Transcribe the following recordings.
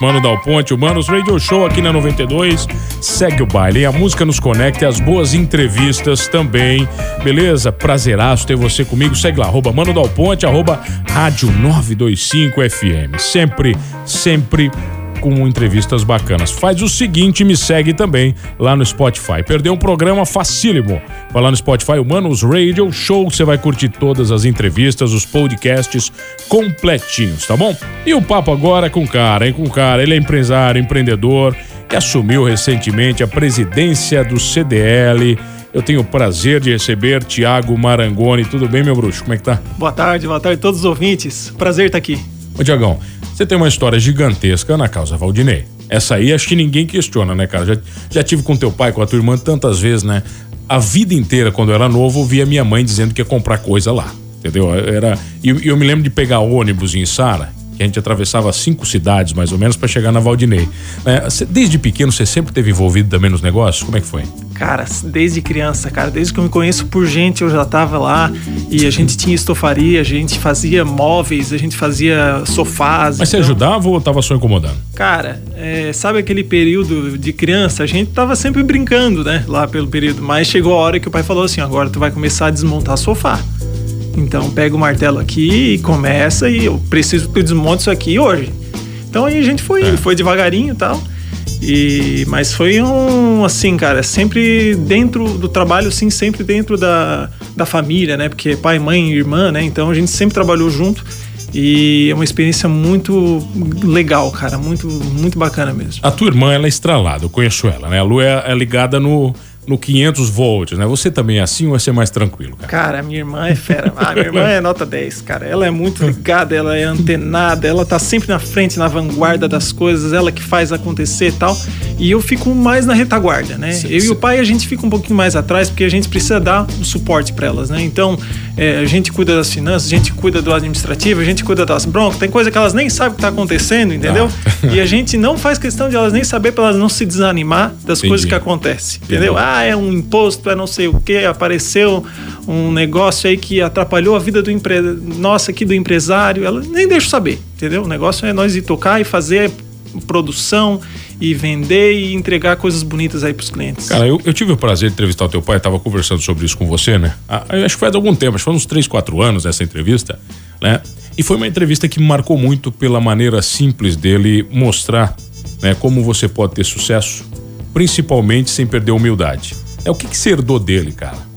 Mano Dal Ponte, o Manos Radio Show aqui na 92. Segue o baile. A música nos conecta e as boas entrevistas também. Beleza? Prazeraço ter você comigo. Segue lá, arroba Mano Dal Ponte, arroba Rádio 925 FM. Sempre, sempre com entrevistas bacanas. Faz o seguinte, me segue também lá no Spotify. Perdeu um programa facílimo. Vai lá no Spotify, Humanos Radio Show, você vai curtir todas as entrevistas, os podcasts completinhos, tá bom? E o papo agora é com o cara, hein? Com o cara. Ele é empresário, empreendedor e assumiu recentemente a presidência do CDL. Eu tenho o prazer de receber Tiago Marangoni. Tudo bem, meu bruxo? Como é que tá? Boa tarde, boa tarde a todos os ouvintes. Prazer estar aqui. Ô, Tiagão, você tem uma história gigantesca na causa Valdinei. Essa aí acho que ninguém questiona, né, cara? Já, já tive com teu pai, com a tua irmã tantas vezes, né? A vida inteira, quando eu era novo, ouvia minha mãe dizendo que ia comprar coisa lá. Entendeu? Era. E eu, eu me lembro de pegar ônibus em Sara que a gente atravessava cinco cidades, mais ou menos, para chegar na Valdinei. É, desde pequeno, você sempre teve envolvido também nos negócios? Como é que foi? Cara, desde criança, cara, desde que eu me conheço por gente, eu já tava lá e a gente tinha estofaria, a gente fazia móveis, a gente fazia sofás. Mas então... você ajudava ou tava só incomodando? Cara, é, sabe aquele período de criança? A gente tava sempre brincando, né? Lá pelo período. Mas chegou a hora que o pai falou assim: agora tu vai começar a desmontar sofá. Então pega o martelo aqui e começa e eu preciso que tu desmonte isso aqui hoje. Então aí a gente foi, é. foi devagarinho e tal. E, mas foi um, assim, cara, sempre dentro do trabalho, sim, sempre dentro da, da família, né? Porque pai, mãe, irmã, né? Então a gente sempre trabalhou junto. E é uma experiência muito legal, cara, muito, muito bacana mesmo. A tua irmã, ela é estralada, eu conheço ela, né? A Lu é, é ligada no, no 500 volts, né? Você também é assim ou é ser mais tranquilo, cara? Cara, minha irmã é fera. Ah, minha irmã é nota 10, cara. Ela é muito ligada, ela é antenada, ela tá sempre na frente, na vanguarda das coisas, ela que faz acontecer e tal. E eu fico mais na retaguarda, né? Sim, eu sim. e o pai, a gente fica um pouquinho mais atrás, porque a gente precisa dar o suporte para elas, né? Então, é, a gente cuida das finanças, a gente cuida do administrativo, a gente cuida das broncas. Tem coisa que elas nem sabem o que tá acontecendo, entendeu? Ah. E a gente não faz questão de elas nem saber para elas não se desanimar das Entendi. coisas que acontecem, entendeu? Entendi. Ah, é um imposto, é não sei o que, apareceu um negócio aí que atrapalhou a vida do empre... nossa aqui do empresário, ela nem deixa saber, entendeu? O negócio é nós ir tocar e fazer produção e vender e entregar coisas bonitas aí pros clientes. Cara, eu, eu tive o prazer de entrevistar o teu pai, estava conversando sobre isso com você, né? Ah, acho que faz algum tempo, acho que foi uns 3, 4 anos essa entrevista, né? E foi uma entrevista que me marcou muito pela maneira simples dele mostrar né, como você pode ter sucesso, principalmente sem perder a humildade. É o que, que você herdou dele, cara?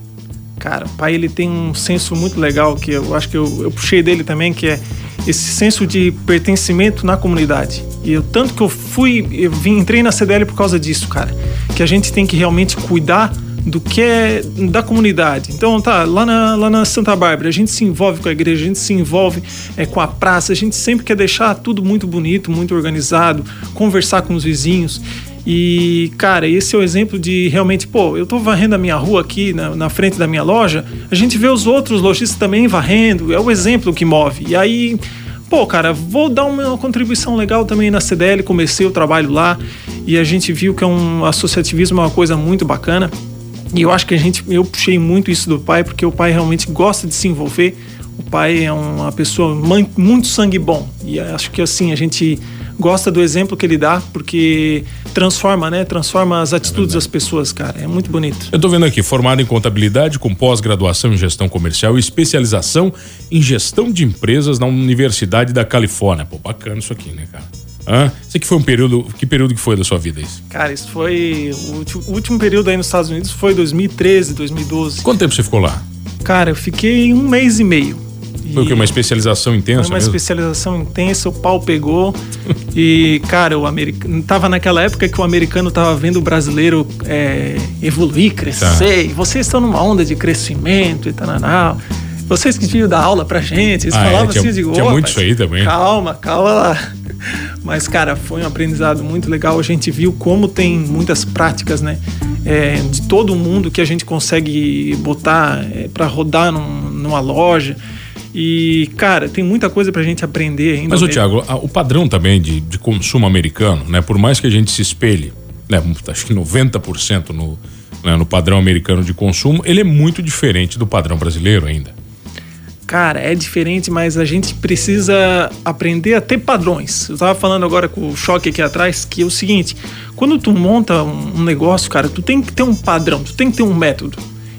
Cara, pai ele tem um senso muito legal que eu acho que eu, eu puxei dele também, que é esse senso de pertencimento na comunidade. E eu tanto que eu fui, eu vim, entrei na CDL por causa disso, cara. Que a gente tem que realmente cuidar do que é da comunidade. Então, tá, lá na, lá na Santa Bárbara, a gente se envolve com a igreja, a gente se envolve é, com a praça, a gente sempre quer deixar tudo muito bonito, muito organizado, conversar com os vizinhos. E, cara, esse é o exemplo de realmente, pô, eu tô varrendo a minha rua aqui na, na, frente da minha loja, a gente vê os outros lojistas também varrendo, é o exemplo que move. E aí, pô, cara, vou dar uma contribuição legal também na CDL, comecei o trabalho lá e a gente viu que é um associativismo é uma coisa muito bacana. E eu acho que a gente, eu puxei muito isso do pai, porque o pai realmente gosta de se envolver. O pai é uma pessoa muito sangue bom. E acho que assim, a gente gosta do exemplo que ele dá, porque transforma, né? Transforma as atitudes é das pessoas, cara. É muito bonito. Eu tô vendo aqui, formado em contabilidade com pós-graduação em gestão comercial e especialização em gestão de empresas na Universidade da Califórnia. Pô, bacana isso aqui, né, cara? Hã? Isso aqui foi um período. Que período que foi da sua vida isso? Cara, isso foi. O último, o último período aí nos Estados Unidos foi 2013, 2012. Quanto tempo você ficou lá? Cara, eu fiquei um mês e meio. Foi o que? Uma especialização intensa? Foi uma mesmo? especialização intensa, o pau pegou. e, cara, o americano. Tava naquela época que o americano tava vendo o brasileiro é, evoluir, crescer. Tá. E vocês estão numa onda de crescimento e tal. Vocês que tinham dar aula pra gente, eles ah, é? falavam é, tinha, assim, de Tinha muito isso aí também. Calma, calma lá. Mas, cara, foi um aprendizado muito legal. A gente viu como tem muitas práticas, né? É, de todo mundo que a gente consegue botar é, para rodar num, numa loja. E, cara, tem muita coisa pra gente aprender ainda. Mas, ô, Tiago, o padrão também de, de consumo americano, né? Por mais que a gente se espelhe, né? Acho que 90% no, né, no padrão americano de consumo, ele é muito diferente do padrão brasileiro ainda. Cara, é diferente, mas a gente precisa aprender a ter padrões. Eu tava falando agora com o choque aqui atrás, que é o seguinte: quando tu monta um negócio, cara, tu tem que ter um padrão, tu tem que ter um método.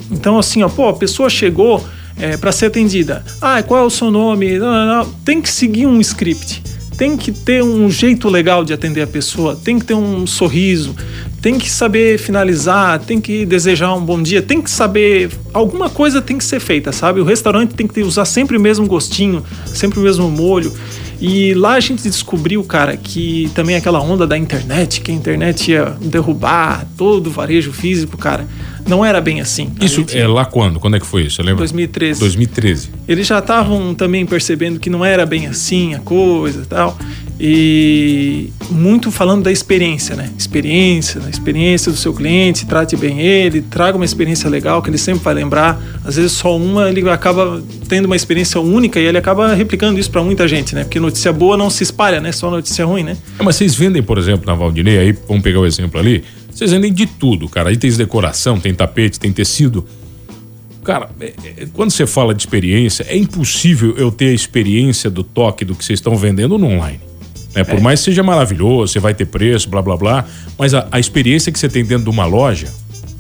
Então, assim, ó, pô, a pessoa chegou é, para ser atendida. Ah, qual é o seu nome? Não, não, não. Tem que seguir um script. Tem que ter um jeito legal de atender a pessoa, tem que ter um sorriso, tem que saber finalizar, tem que desejar um bom dia, tem que saber. Alguma coisa tem que ser feita, sabe? O restaurante tem que usar sempre o mesmo gostinho, sempre o mesmo molho. E lá a gente descobriu, cara, que também aquela onda da internet, que a internet ia derrubar todo o varejo físico, cara, não era bem assim. Isso é lá quando? Quando é que foi isso? Você lembra? 2013. 2013. Eles já estavam também percebendo que não era bem assim a coisa e tal. E muito falando da experiência, né? Experiência, da experiência do seu cliente, trate bem ele, traga uma experiência legal que ele sempre vai lembrar. Às vezes só uma ele acaba tendo uma experiência única e ele acaba replicando isso para muita gente, né? Porque notícia boa não se espalha, né? Só notícia ruim, né? É, mas vocês vendem, por exemplo, na Valdinei, aí vamos pegar o exemplo ali, vocês vendem de tudo, cara. Aí tem decoração, tem tapete, tem tecido. Cara, é, é, quando você fala de experiência, é impossível eu ter a experiência do toque do que vocês estão vendendo no online. Né? Por é. mais que seja maravilhoso, você vai ter preço, blá blá blá, mas a, a experiência que você tem dentro de uma loja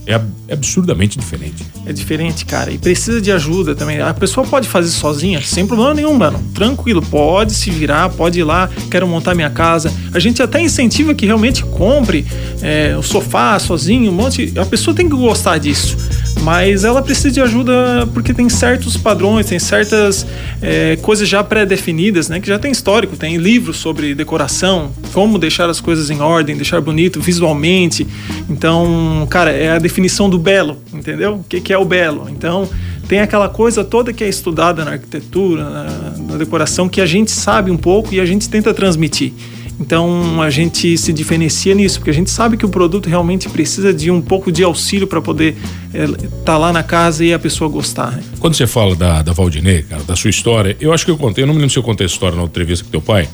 é, é absurdamente diferente. É diferente, cara. E precisa de ajuda também. A pessoa pode fazer sozinha, sem problema nenhum, mano. Tranquilo, pode se virar, pode ir lá, quero montar minha casa. A gente até incentiva que realmente compre é, o sofá sozinho, um monte. A pessoa tem que gostar disso mas ela precisa de ajuda porque tem certos padrões, tem certas é, coisas já pré-definidas, né? Que já tem histórico, tem livros sobre decoração, como deixar as coisas em ordem, deixar bonito visualmente. Então, cara, é a definição do belo, entendeu? O que, que é o belo? Então, tem aquela coisa toda que é estudada na arquitetura, na, na decoração, que a gente sabe um pouco e a gente tenta transmitir. Então a gente se diferencia nisso, porque a gente sabe que o produto realmente precisa de um pouco de auxílio para poder estar é, tá lá na casa e a pessoa gostar. Né? Quando você fala da, da Valdinei, cara, da sua história, eu acho que eu contei, eu não me lembro se eu contei a história na entrevista com teu pai.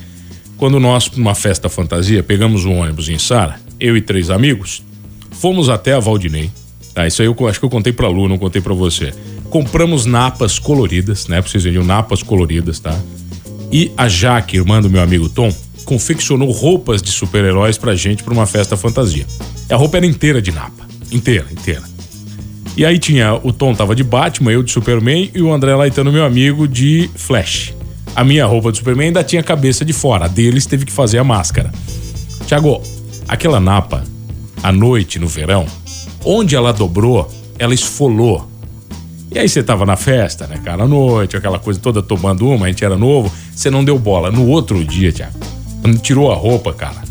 Quando nós, numa festa fantasia, pegamos um ônibus em Sara, eu e três amigos, fomos até a Valdinei. Tá, isso aí eu acho que eu contei pra Lu, não contei pra você. Compramos napas coloridas, né? Pra vocês verem, napas coloridas, tá? E a Jaque, irmã do meu amigo Tom, confeccionou roupas de super-heróis pra gente pra uma festa fantasia. A roupa era inteira de napa. Inteira, inteira. E aí tinha, o Tom tava de Batman, eu de Superman e o André Laitano, meu amigo, de Flash. A minha roupa de Superman ainda tinha cabeça de fora, a deles teve que fazer a máscara. Tiago, aquela napa, à noite, no verão, onde ela dobrou, ela esfolou. E aí você tava na festa, né, cara, à noite, aquela coisa toda tomando uma, a gente era novo, você não deu bola. No outro dia, Tiago, quando tirou a roupa, cara,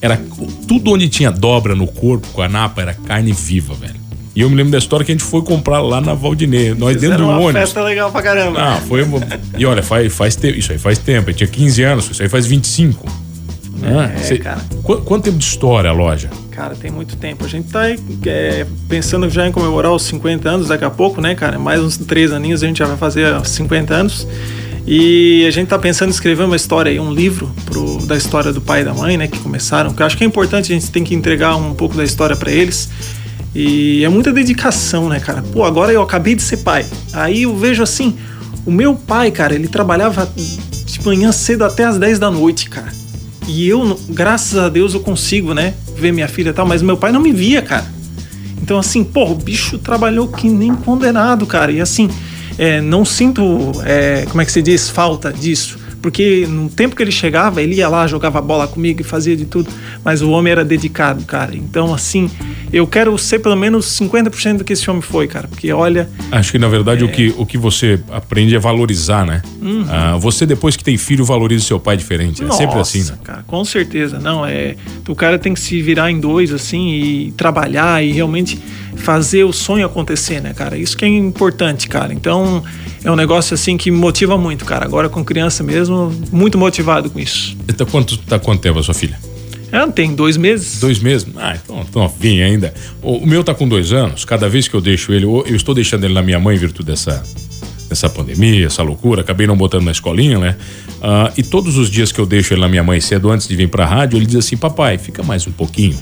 era tudo onde tinha dobra no corpo com a napa era carne viva, velho. E eu me lembro da história que a gente foi comprar lá na Valdinei. Nós Fizeram dentro do uma ônibus. festa legal pra caramba. Ah, foi. e olha, faz, faz tempo. Isso aí faz tempo. Eu tinha 15 anos, isso aí faz 25. É, é Cê, cara. Qu quanto tempo de história a loja? Cara, tem muito tempo. A gente tá é, pensando já em comemorar os 50 anos daqui a pouco, né, cara? Mais uns três aninhos a gente já vai fazer 50 anos. E a gente está pensando em escrever uma história aí, um livro pro, da história do pai e da mãe, né, que começaram, que eu acho que é importante, a gente tem que entregar um pouco da história para eles. E é muita dedicação, né, cara? Pô, agora eu acabei de ser pai. Aí eu vejo assim, o meu pai, cara, ele trabalhava de manhã cedo até as 10 da noite, cara. E eu, graças a Deus, eu consigo, né, ver minha filha e tal, mas meu pai não me via, cara. Então, assim, pô, o bicho trabalhou que nem condenado, cara. E assim, é, não sinto, é, como é que se diz, falta disso. Porque no tempo que ele chegava, ele ia lá, jogava bola comigo e fazia de tudo. Mas o homem era dedicado, cara. Então, assim, eu quero ser pelo menos 50% do que esse homem foi, cara. Porque olha. Acho que na verdade é... o, que, o que você aprende é valorizar, né? Uhum. Ah, você, depois que tem filho, valoriza o seu pai diferente. É Nossa, sempre assim, né? Cara, com certeza. Não, é. O cara tem que se virar em dois, assim, e trabalhar e realmente fazer o sonho acontecer, né, cara? Isso que é importante, cara. Então, é um negócio assim que me motiva muito, cara. Agora com criança mesmo, muito motivado com isso. Tá quanto, tá quanto tempo a sua filha? Ela tem dois meses. Dois meses? Ah, então, então novinha ainda. O, o, meu tá com dois anos. Cada vez que eu deixo ele, eu, eu estou deixando ele na minha mãe em virtude dessa, dessa pandemia, essa loucura. Acabei não botando na escolinha, né? Uh, e todos os dias que eu deixo ele na minha mãe cedo, antes de vir pra rádio, ele diz assim: Papai, fica mais um pouquinho.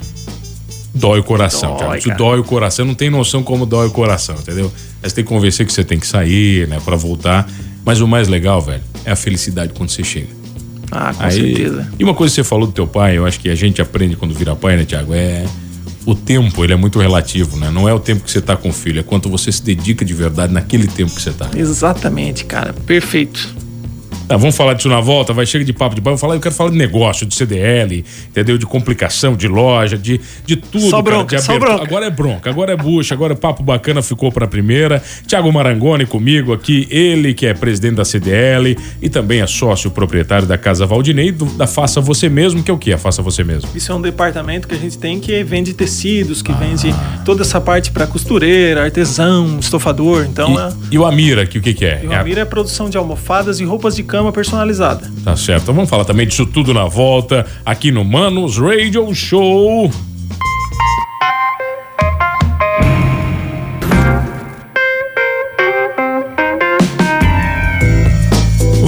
Dói o coração, dói, Isso dói o coração. Não tem noção como dói o coração, entendeu? Aí você tem que convencer que você tem que sair, né, para voltar. Mas o mais legal, velho, é a felicidade quando você chega. Ah, com Aí, certeza. E uma coisa que você falou do teu pai, eu acho que a gente aprende quando vira pai, né, Tiago? É o tempo, ele é muito relativo, né? Não é o tempo que você tá com o filho, é quanto você se dedica de verdade naquele tempo que você tá. Exatamente, cara. Perfeito. Tá, vamos falar disso na volta, vai chega de papo de bar, eu, falar, eu quero falar de negócio, de CDL, entendeu? De complicação, de loja, de, de tudo. Só bronca, cara, só bronca. Agora é bronca, agora é bucha, agora é papo bacana ficou pra primeira. Tiago Marangoni comigo aqui, ele que é presidente da CDL e também é sócio proprietário da Casa Valdinei, do, da Faça Você Mesmo, que é o que? A Faça Você Mesmo. Isso é um departamento que a gente tem que vende tecidos, que ah. vende toda essa parte para costureira, artesão, estofador, então... E, é... e o Amira, que o que, que é? E o Amira é a produção de almofadas e roupas de cama cama personalizada. Tá certo. Então vamos falar também disso tudo na volta aqui no Manos Radio Show.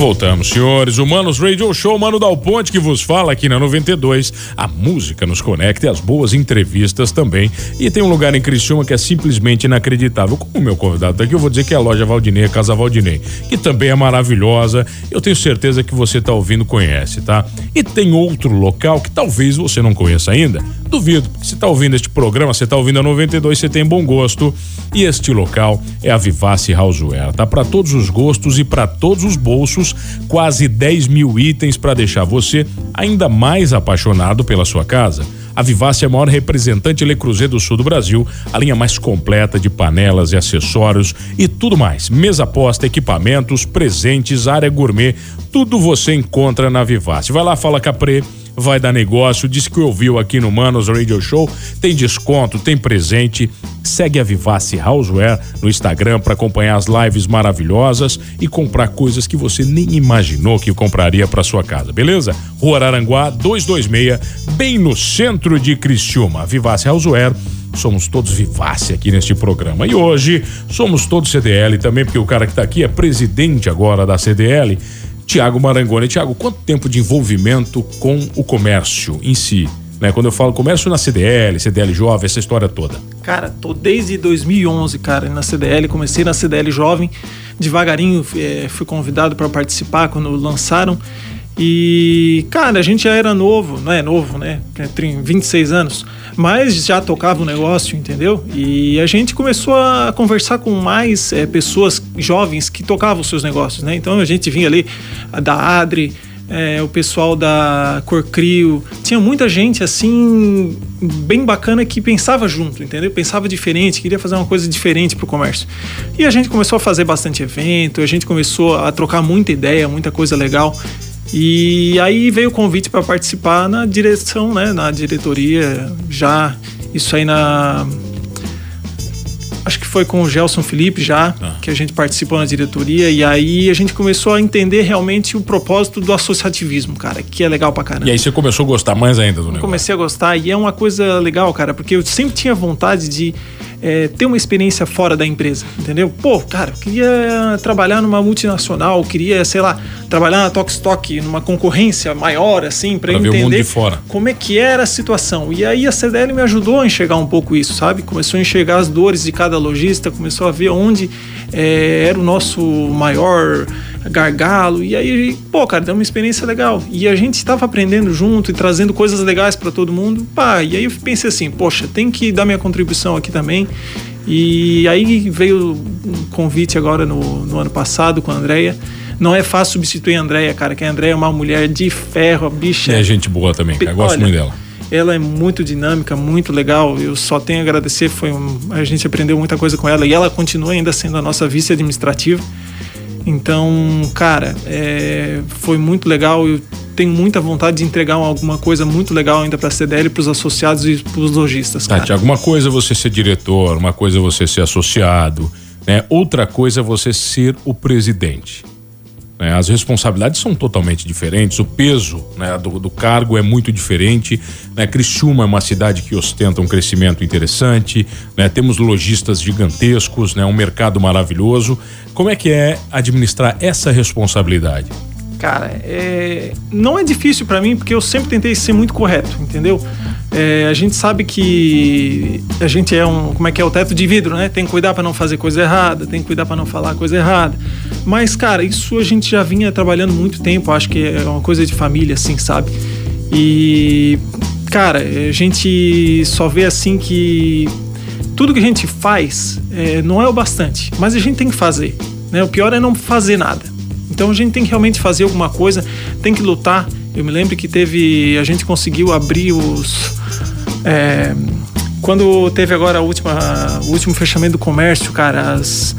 Voltamos, senhores. Humanos Radio Show, Mano Dal Ponte que vos fala aqui na 92. A música nos conecta e as boas entrevistas também. E tem um lugar em Criciúma que é simplesmente inacreditável. Como o meu convidado tá aqui, eu vou dizer que é a loja Valdinei, a Casa Valdinei, que também é maravilhosa. Eu tenho certeza que você tá ouvindo conhece, tá? E tem outro local que talvez você não conheça ainda. Duvido, porque você tá ouvindo este programa, você tá ouvindo a 92, você tem bom gosto. E este local é a Vivace Houseware, tá? Para todos os gostos e para todos os bolsos quase 10 mil itens para deixar você ainda mais apaixonado pela sua casa. A Vivace é a maior representante Le Cruzeiro do Sul do Brasil, a linha mais completa de panelas e acessórios e tudo mais. Mesa posta, equipamentos, presentes, área gourmet, tudo você encontra na Vivace. Vai lá, fala Capre vai dar negócio. Diz que ouviu aqui no Manos Radio Show. Tem desconto, tem presente. Segue a Vivace Houseware no Instagram para acompanhar as lives maravilhosas e comprar coisas que você nem imaginou que compraria para sua casa, beleza? Rua Araranguá 226, bem no centro de Criciúma. Vivace Houseware somos todos vivace aqui neste programa. E hoje somos todos CDL também, porque o cara que está aqui é presidente agora da CDL. Tiago Marangoni. Tiago, quanto tempo de envolvimento com o comércio em si? Né? Quando eu falo comércio na CDL, CDL Jovem, essa história toda. Cara, tô desde 2011, cara, na CDL. Comecei na CDL Jovem. Devagarinho é, fui convidado para participar quando lançaram. E, cara, a gente já era novo, não é novo, né? Tem 26 anos, mas já tocava o negócio, entendeu? E a gente começou a conversar com mais é, pessoas jovens que tocavam os seus negócios, né? Então a gente vinha ali da Adri, é, o pessoal da Corcrio, tinha muita gente assim, bem bacana que pensava junto, entendeu? Pensava diferente, queria fazer uma coisa diferente para o comércio. E a gente começou a fazer bastante evento, a gente começou a trocar muita ideia, muita coisa legal. E aí veio o convite para participar na direção, né, na diretoria, já isso aí na acho que foi com o Gelson Felipe já, ah. que a gente participou na diretoria, e aí a gente começou a entender realmente o propósito do associativismo, cara, que é legal pra caramba. E aí você começou a gostar mais ainda do negócio? Comecei a gostar, e é uma coisa legal, cara, porque eu sempre tinha vontade de é, ter uma experiência fora da empresa, entendeu? Pô, cara, eu queria trabalhar numa multinacional, queria, sei lá, trabalhar na Tokstok, numa concorrência maior, assim, para entender como é que era a situação. E aí a CDL me ajudou a enxergar um pouco isso, sabe? Começou a enxergar as dores de cada lojista, começou a ver onde é, era o nosso maior gargalo. E aí, pô, cara, deu uma experiência legal. E a gente estava aprendendo junto e trazendo coisas legais para todo mundo. Pá, e aí eu pensei assim, poxa, tem que dar minha contribuição aqui também. E aí veio um convite agora no, no ano passado com a Andrea. Não é fácil substituir a Andrea, cara, que a Andrea é uma mulher de ferro, a bicha. É gente boa também, cara. Eu gosto Olha, muito dela. Ela é muito dinâmica, muito legal. Eu só tenho a agradecer. Foi um, a gente aprendeu muita coisa com ela e ela continua ainda sendo a nossa vice administrativa. Então, cara, é, foi muito legal. Eu tenho muita vontade de entregar alguma coisa muito legal ainda para a CDL, para os associados e para os lojistas. Tati, alguma coisa é você ser diretor, uma coisa é você ser associado, né? Outra coisa é você ser o presidente. Né? As responsabilidades são totalmente diferentes, o peso né, do, do, cargo é muito diferente. Né? Criciúma é uma cidade que ostenta um crescimento interessante, né? temos lojistas gigantescos, né? um mercado maravilhoso. Como é que é administrar essa responsabilidade? Cara, é... não é difícil para mim porque eu sempre tentei ser muito correto, entendeu? É, a gente sabe que a gente é um, como é que é o teto de vidro, né? Tem que cuidar para não fazer coisa errada, tem que cuidar para não falar coisa errada. Mas, cara, isso a gente já vinha trabalhando muito tempo, acho que é uma coisa de família, assim, sabe? E, cara, a gente só vê assim que tudo que a gente faz é, não é o bastante, mas a gente tem que fazer. Né? O pior é não fazer nada. Então a gente tem que realmente fazer alguma coisa, tem que lutar. Eu me lembro que teve. A gente conseguiu abrir os. É, quando teve agora a última, o último fechamento do comércio, cara, as,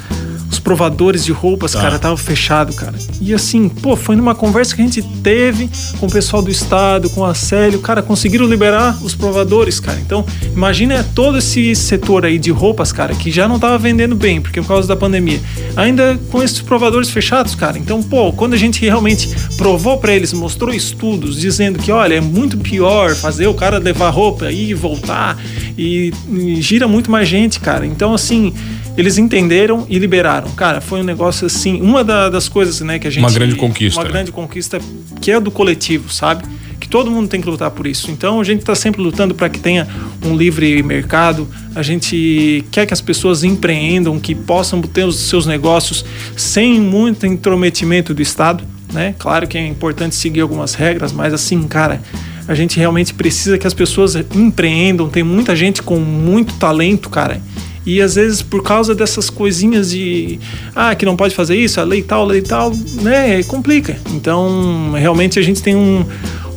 provadores de roupas, tá. cara, tava fechado, cara. E assim, pô, foi numa conversa que a gente teve com o pessoal do estado, com a Célio, cara, conseguiram liberar os provadores, cara. Então, imagina todo esse setor aí de roupas, cara, que já não tava vendendo bem, porque por causa da pandemia. Ainda com esses provadores fechados, cara. Então, pô, quando a gente realmente provou para eles, mostrou estudos dizendo que, olha, é muito pior fazer o cara levar roupa e voltar e, e gira muito mais gente, cara. Então, assim, eles entenderam e liberaram. Cara, foi um negócio assim, uma da, das coisas, né, que a gente uma grande conquista, uma né? grande conquista que é do coletivo, sabe? Que todo mundo tem que lutar por isso. Então a gente está sempre lutando para que tenha um livre mercado. A gente quer que as pessoas empreendam, que possam ter os seus negócios sem muito intrometimento do Estado, né? Claro que é importante seguir algumas regras, mas assim, cara, a gente realmente precisa que as pessoas empreendam. Tem muita gente com muito talento, cara e às vezes por causa dessas coisinhas de ah, que não pode fazer isso, a lei tal, a lei tal, né, complica. Então, realmente a gente tem um,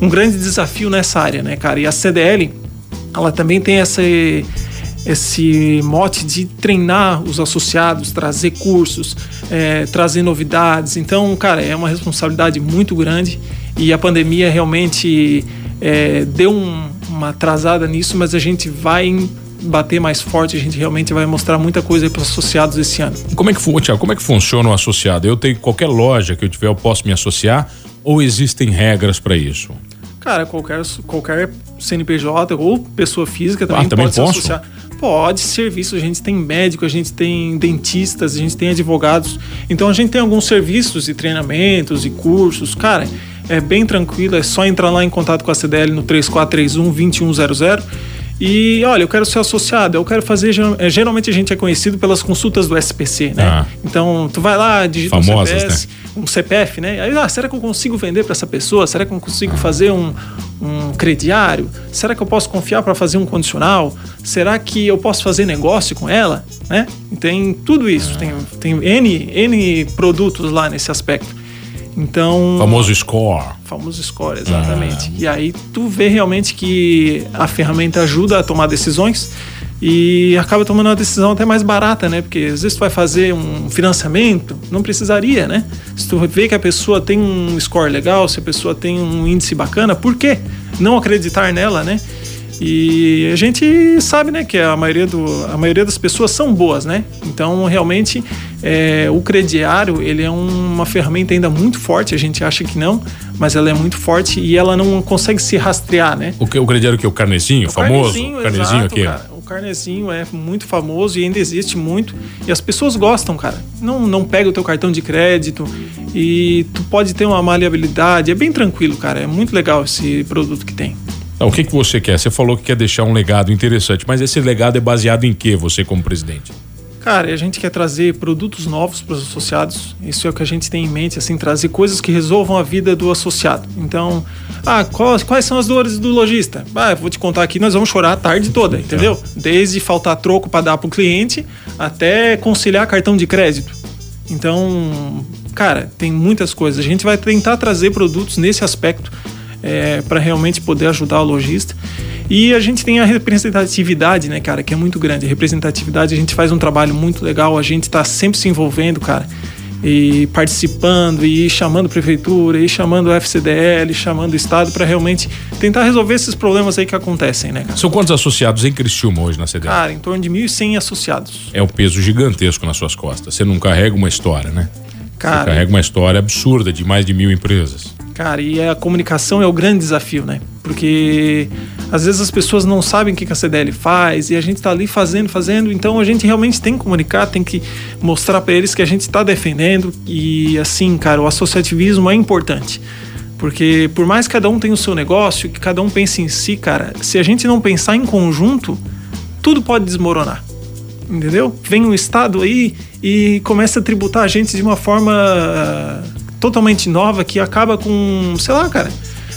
um grande desafio nessa área, né, cara? E a CDL, ela também tem essa esse mote de treinar os associados, trazer cursos, é, trazer novidades. Então, cara, é uma responsabilidade muito grande e a pandemia realmente é, deu um, uma atrasada nisso, mas a gente vai bater mais forte, a gente realmente vai mostrar muita coisa para os associados esse ano. Como é que, Thiago, como é que funciona o associado? Eu tenho qualquer loja que eu tiver, eu posso me associar ou existem regras para isso? Cara, qualquer, qualquer CNPJ ou pessoa física também, ah, também pode posso? se associar. Pode, serviço. A gente tem médico, a gente tem dentistas, a gente tem advogados. Então a gente tem alguns serviços e treinamentos e cursos. Cara, é bem tranquilo, é só entrar lá em contato com a CDL no 3431 2100 e olha, eu quero ser associado, eu quero fazer. É, geralmente a gente é conhecido pelas consultas do SPC, né? Ah. Então, tu vai lá, digita Famosas, um CPS, né? um CPF, né? Aí, ah, será que eu consigo vender para essa pessoa? Será que eu consigo ah. fazer um, um crediário? Será que eu posso confiar para fazer um condicional? Será que eu posso fazer negócio com ela? Né? Tem tudo isso, ah. tem, tem N, N produtos lá nesse aspecto. Então. Famoso score. Famoso score, exatamente. Ah. E aí tu vê realmente que a ferramenta ajuda a tomar decisões e acaba tomando uma decisão até mais barata, né? Porque às vezes tu vai fazer um financiamento, não precisaria, né? Se tu vê que a pessoa tem um score legal, se a pessoa tem um índice bacana, por que não acreditar nela, né? E a gente sabe, né, que a maioria, do, a maioria das pessoas são boas, né? Então, realmente, é, o crediário, ele é uma ferramenta ainda muito forte, a gente acha que não, mas ela é muito forte e ela não consegue se rastrear, né? O, que, o crediário que? O carnezinho, o famoso? Carnezinho, carnezinho exato, aqui. Cara. O carnezinho é muito famoso e ainda existe muito. E as pessoas gostam, cara. Não, não pega o teu cartão de crédito e tu pode ter uma maleabilidade. É bem tranquilo, cara. É muito legal esse produto que tem. Então, o que, que você quer? Você falou que quer deixar um legado interessante, mas esse legado é baseado em que você como presidente? Cara, a gente quer trazer produtos novos para os associados. Isso é o que a gente tem em mente, assim, trazer coisas que resolvam a vida do associado. Então, ah, quais, quais são as dores do lojista? Ah, vou te contar aqui, nós vamos chorar a tarde toda, entendeu? Desde faltar troco para dar para o cliente até conciliar cartão de crédito. Então, cara, tem muitas coisas. A gente vai tentar trazer produtos nesse aspecto é, para realmente poder ajudar o lojista. E a gente tem a representatividade, né, cara, que é muito grande. A representatividade, a gente faz um trabalho muito legal, a gente está sempre se envolvendo, cara, e participando, e chamando a prefeitura, e chamando o FCDL, chamando o Estado para realmente tentar resolver esses problemas aí que acontecem, né, cara? São quantos associados em Criciúma hoje na CDL? Cara, em torno de 1.100 associados. É um peso gigantesco nas suas costas. Você não carrega uma história, né? Cara, Você carrega uma história absurda de mais de mil empresas. Cara, e a comunicação é o grande desafio, né? Porque às vezes as pessoas não sabem o que a CDL faz e a gente está ali fazendo, fazendo. Então a gente realmente tem que comunicar, tem que mostrar para eles que a gente está defendendo. E assim, cara, o associativismo é importante. Porque por mais que cada um tenha o seu negócio, que cada um pense em si, cara, se a gente não pensar em conjunto, tudo pode desmoronar. Entendeu? Vem um Estado aí e começa a tributar a gente de uma forma totalmente nova que acaba com, sei lá, cara.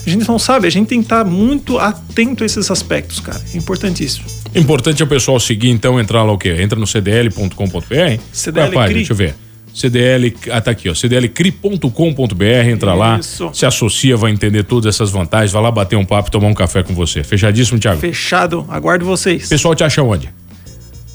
A gente não sabe, a gente tem que estar muito atento a esses aspectos, cara. É importantíssimo. Importante é o pessoal seguir, então, entrar lá o quê? Entra no cdl.com.br. CDL Qual é a Deixa eu ver. CDL, ah, tá aqui, ó, cdlcri.com.br, entra Isso. lá, se associa, vai entender todas essas vantagens, vai lá bater um papo e tomar um café com você. Fechadíssimo, Thiago? Fechado, aguardo vocês. Pessoal te acha onde?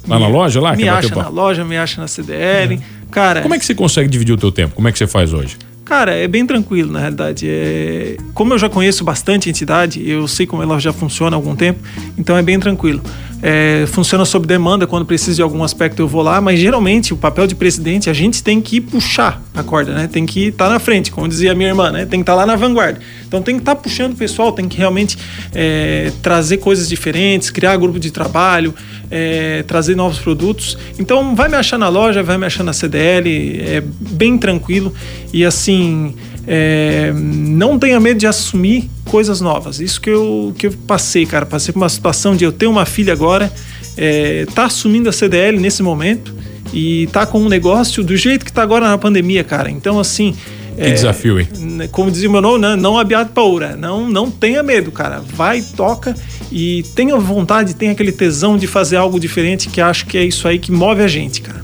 Lá na loja, lá? Me acha na loja, me acha na CDL. Cara, Como é que você consegue dividir o teu tempo? Como é que você faz hoje? Cara, é bem tranquilo, na realidade. É... Como eu já conheço bastante entidade, eu sei como ela já funciona há algum tempo, então é bem tranquilo. É, funciona sob demanda, quando precisa de algum aspecto eu vou lá, mas geralmente o papel de presidente a gente tem que puxar a corda, né? Tem que estar na frente, como dizia a minha irmã, né? Tem que estar lá na vanguarda. Então tem que estar puxando o pessoal, tem que realmente é, trazer coisas diferentes, criar grupo de trabalho, é, trazer novos produtos. Então vai me achar na loja, vai me achar na CDL, é bem tranquilo e assim é, não tenha medo de assumir coisas novas. Isso que eu, que eu passei, cara. Passei por uma situação de eu ter uma filha agora, é, tá assumindo a CDL nesse momento e tá com um negócio do jeito que tá agora na pandemia, cara. Então, assim. Que desafio, hein? né, Como dizia o meu nome, né? não abiado paura. Não, não tenha medo, cara. Vai, toca e tenha vontade, tenha aquele tesão de fazer algo diferente, que acho que é isso aí que move a gente, cara.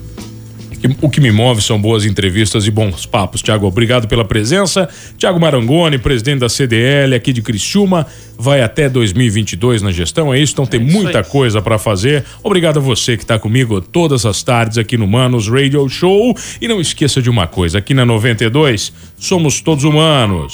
O que me move são boas entrevistas e bons papos. Tiago, obrigado pela presença. Tiago Marangoni, presidente da CDL aqui de Criciúma, vai até 2022 na gestão, é isso? Então tem isso muita aí. coisa para fazer. Obrigado a você que está comigo todas as tardes aqui no Manos Radio Show. E não esqueça de uma coisa, aqui na 92 somos todos humanos.